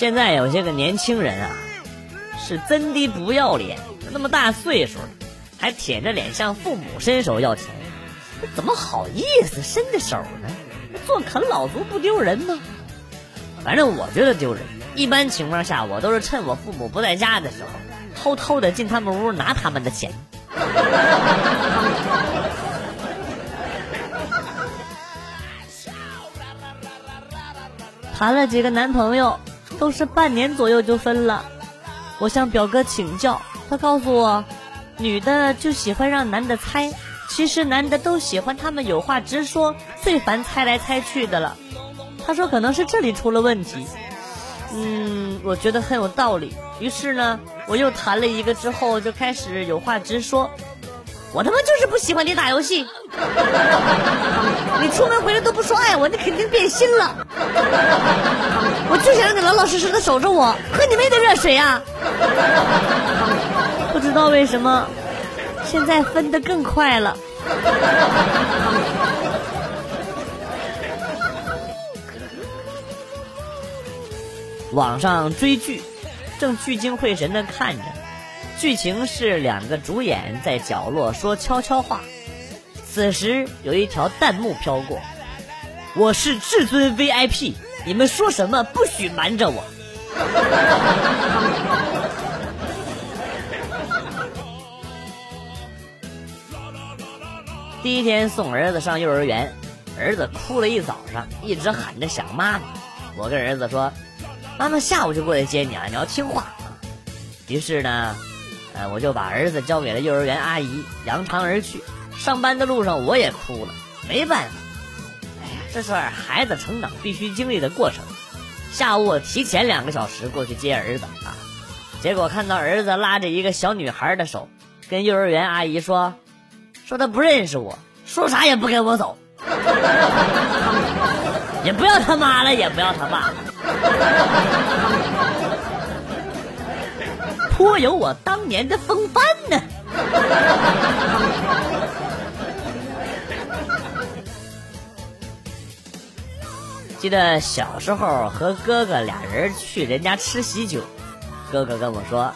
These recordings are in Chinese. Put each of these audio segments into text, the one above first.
现在有些个年轻人啊，是真的不要脸，那么大岁数了，还舔着脸向父母伸手要钱，怎么好意思伸的手呢？做啃老族不丢人吗？反正我觉得丢人。一般情况下，我都是趁我父母不在家的时候，偷偷的进他们屋拿他们的钱。谈了几个男朋友，都是半年左右就分了。我向表哥请教，他告诉我，女的就喜欢让男的猜，其实男的都喜欢他们有话直说，最烦猜来猜去的了。他说可能是这里出了问题。嗯，我觉得很有道理。于是呢，我又谈了一个之后，就开始有话直说。我他妈就是不喜欢你打游戏，你出门回来都不说爱我，你肯定变心了。我就想让你老老实实的守着我，喝你妹的热水啊！不知道为什么，现在分的更快了。网上追剧，正聚精会神的看着，剧情是两个主演在角落说悄悄话。此时有一条弹幕飘过：“我是至尊 VIP，你们说什么不许瞒着我。”第一天送儿子上幼儿园，儿子哭了一早上，一直喊着想妈妈。我跟儿子说。妈妈下午就过来接你啊！你要听话。于是呢，呃，我就把儿子交给了幼儿园阿姨，扬长而去。上班的路上我也哭了，没办法。这是孩子成长必须经历的过程。下午我提前两个小时过去接儿子啊，结果看到儿子拉着一个小女孩的手，跟幼儿园阿姨说，说他不认识我，说啥也不跟我走，也不要他妈了，也不要他爸。颇有我当年的风范呢。记得小时候和哥哥俩人去人家吃喜酒，哥哥跟我说，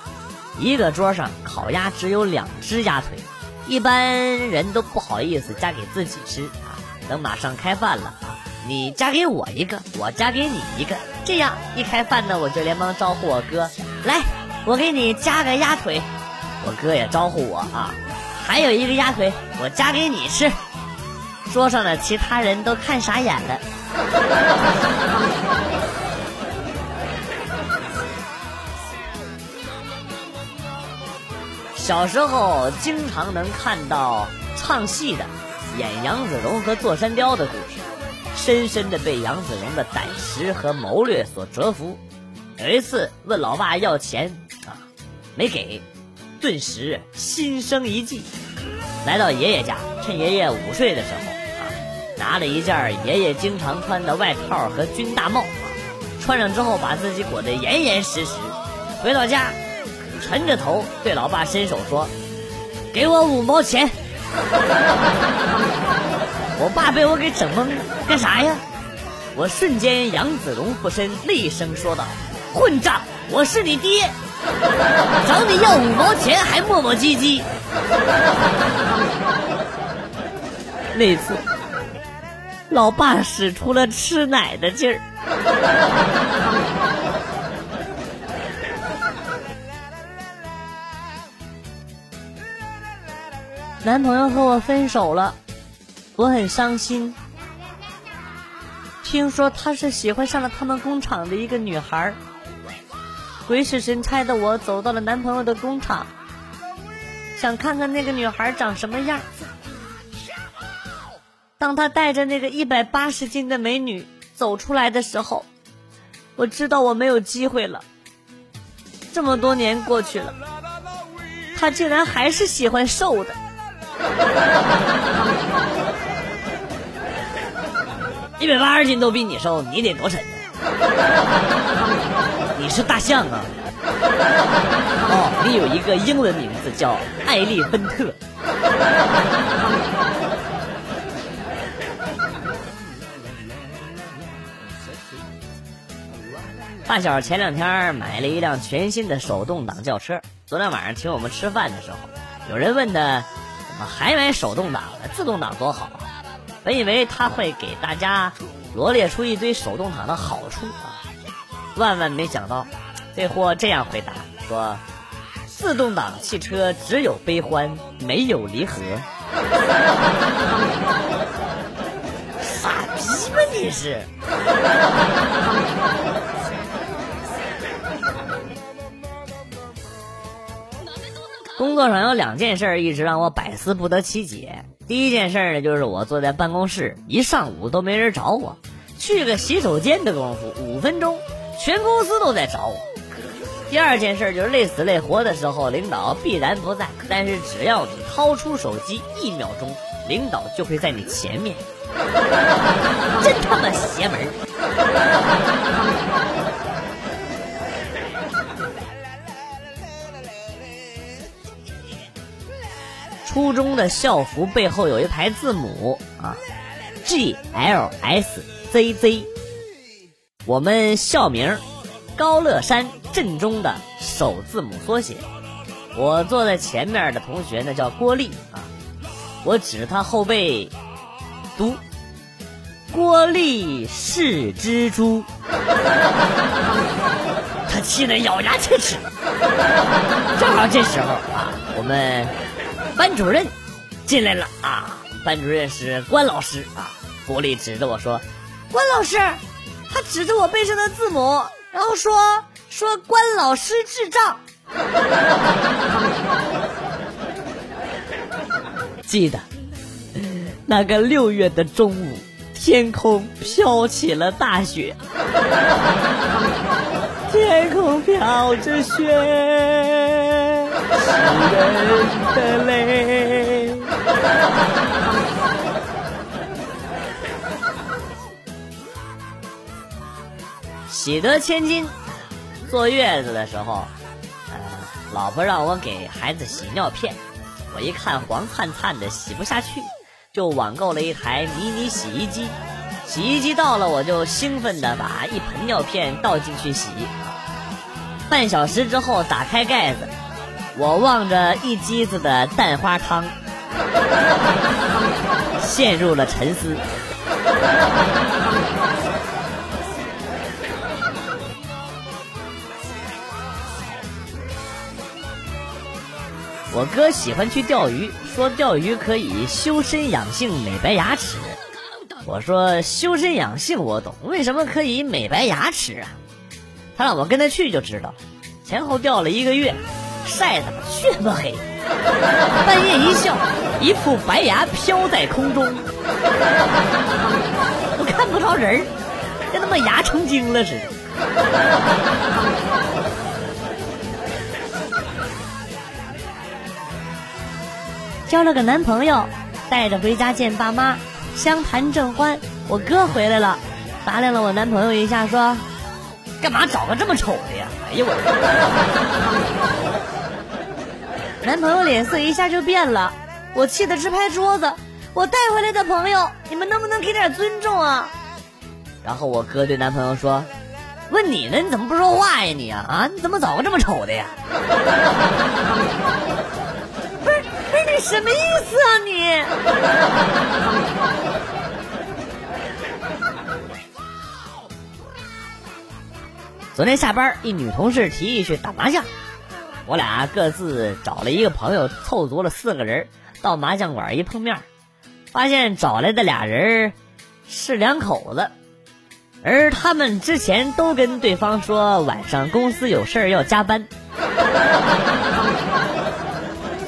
一个桌上烤鸭只有两只鸭腿，一般人都不好意思夹给自己吃啊。等马上开饭了啊，你夹给我一个，我夹给你一个。这样一开饭呢，我就连忙招呼我哥来，我给你加个鸭腿。我哥也招呼我啊，还有一个鸭腿，我加给你吃。桌上的其他人都看傻眼了。小时候经常能看到唱戏的演杨子荣和坐山雕的故事。深深的被杨子荣的胆识和谋略所折服。有一次问老爸要钱啊，没给，顿时心生一计，来到爷爷家，趁爷爷午睡的时候，拿了一件爷爷经常穿的外套和军大帽，穿上之后把自己裹得严严实实。回到家，沉着头对老爸伸手说：“给我五毛钱。” 我爸被我给整懵了，干啥呀？我瞬间杨子荣附身，厉声说道：“混账！我是你爹，找你要五毛钱还磨磨唧唧。”那次，老爸使出了吃奶的劲儿。男朋友和我分手了。我很伤心，听说他是喜欢上了他们工厂的一个女孩鬼使神差的我走到了男朋友的工厂，想看看那个女孩长什么样。当他带着那个一百八十斤的美女走出来的时候，我知道我没有机会了。这么多年过去了，他竟然还是喜欢瘦的。一百八十斤都比你瘦，你得多沉呢？你是大象啊？哦，你有一个英文名字叫艾利芬特。发小前两天买了一辆全新的手动挡轿车，昨天晚上请我们吃饭的时候，有人问他怎么还买手动挡了？自动挡多好啊！本以为他会给大家罗列出一堆手动挡的好处啊，万万没想到，这货这样回答说：“自动挡汽车只有悲欢，没有离合。”傻逼吧你是？工作上有两件事一直让我百思不得其解。第一件事呢，就是我坐在办公室一上午都没人找我，去个洗手间的功夫五分钟，全公司都在找我。第二件事就是累死累活的时候，领导必然不在，但是只要你掏出手机一秒钟，领导就会在你前面。真他妈邪门！初中的校服背后有一排字母啊，G L S Z Z，我们校名高乐山镇中的首字母缩写。我坐在前面的同学呢叫郭丽啊，我指着他后背读郭丽是蜘蛛，他气得咬牙切齿。正好这时候啊，我们。班主任进来了啊！班主任是关老师啊！郭丽指着我说：“关老师。”他指着我背上的字母，然后说：“说关老师智障。”记得那个六月的中午，天空飘起了大雪，天空飘着雪。人的泪。喜得千金，坐月子的时候，呃，老婆让我给孩子洗尿片，我一看黄灿灿的，洗不下去，就网购了一台迷你洗衣机。洗衣机到了，我就兴奋的把一盆尿片倒进去洗。半小时之后，打开盖子。我望着一机子的蛋花汤，陷入了沉思。我哥喜欢去钓鱼，说钓鱼可以修身养性、美白牙齿。我说修身养性我懂，为什么可以美白牙齿啊？他让我跟他去就知道，前后钓了一个月。晒得血么黑，半夜一笑，一副白牙飘在空中，我看不着人跟他妈牙成精了似的。交了个男朋友，带着回家见爸妈，相谈正欢，我哥回来了，打量了我男朋友一下，说：“干嘛找个这么丑的呀？”哎呦我。男朋友脸色一下就变了，我气得直拍桌子。我带回来的朋友，你们能不能给点尊重啊？然后我哥对男朋友说：“问你呢，你怎么不说话呀你啊啊？你怎么找个这么丑的呀？” 不是不是你什么意思啊你？昨天下班，一女同事提议去打麻将。我俩各自找了一个朋友，凑足了四个人，到麻将馆一碰面，发现找来的俩人是两口子，而他们之前都跟对方说晚上公司有事要加班，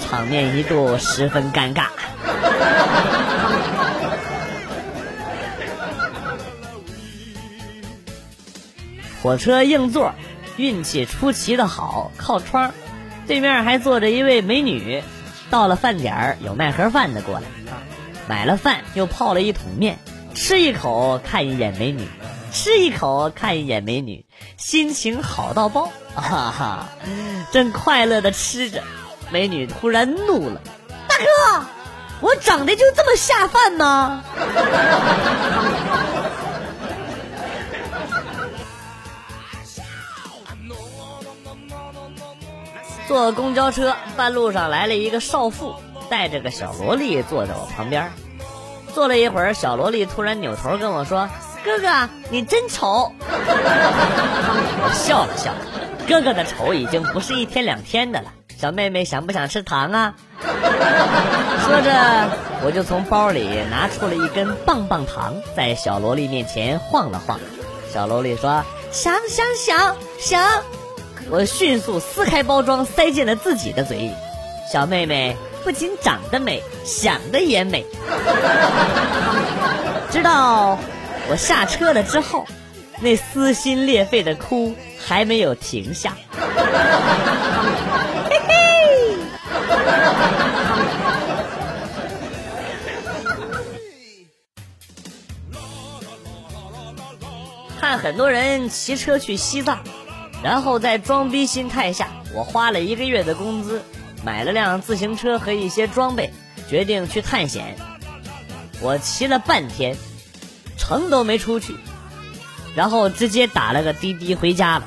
场面一度十分尴尬。火车硬座，运气出奇的好，靠窗。对面还坐着一位美女，到了饭点儿，有卖盒饭的过来，买了饭又泡了一桶面，吃一口看一眼美女，吃一口看一眼美女，心情好到爆，哈哈，正快乐的吃着，美女突然怒了：“大哥，我长得就这么下饭吗？”坐公交车，半路上来了一个少妇，带着个小萝莉坐在我旁边。坐了一会儿，小萝莉突然扭头跟我说：“哥哥，你真丑。”我笑了笑，哥哥的丑已经不是一天两天的了。小妹妹想不想吃糖啊？说着，我就从包里拿出了一根棒棒糖，在小萝莉面前晃了晃。小萝莉说：“想想想想。”我迅速撕开包装，塞进了自己的嘴里。小妹妹不仅长得美，想的也美。直到我下车了之后，那撕心裂肺的哭还没有停下。嘿嘿。看很多人骑车去西藏。然后在装逼心态下，我花了一个月的工资，买了辆自行车和一些装备，决定去探险。我骑了半天，城都没出去，然后直接打了个滴滴回家了。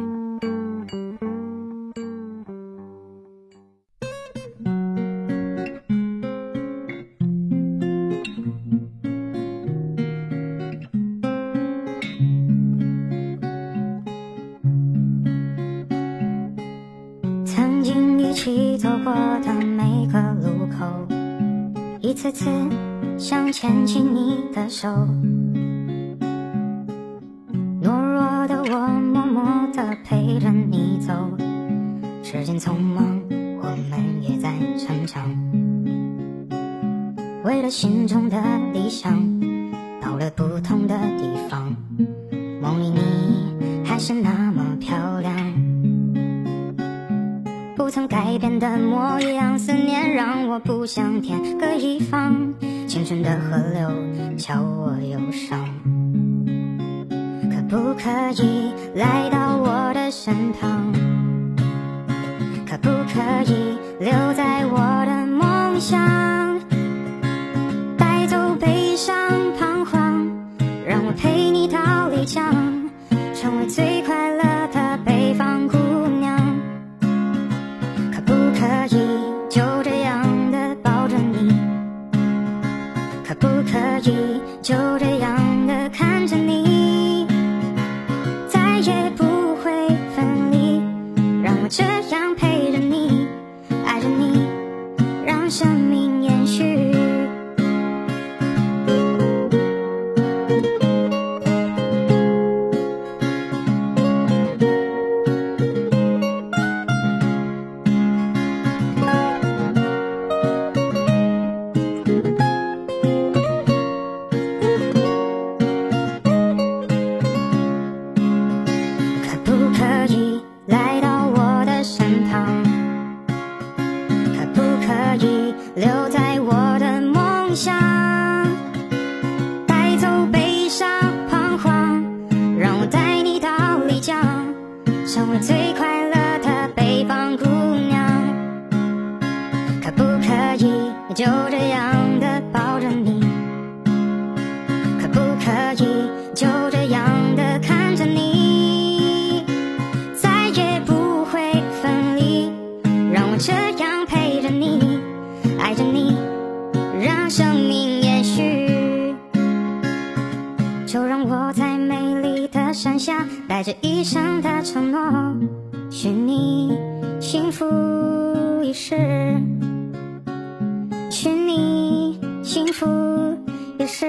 一起走过的每个路口，一次次想牵起你的手，懦弱的我默默地陪着你走。时间匆忙，我们也在成长。为了心中的理想，到了不同的地方。梦里你还是那么漂亮。曾改变的模样，思念让我不想天各一方。青春的河流叫我忧伤，可不可以来到我的身旁？可不可以留在我的梦乡，就这样的抱着你，可不可以？就这样的看着你，再也不会分离。让我这样陪着你，爱着你，让生命延续。就让我在美丽的山下，带着一生的承诺，许你幸福一世。幸福也是，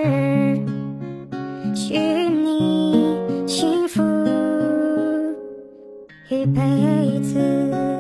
许你幸福一辈子。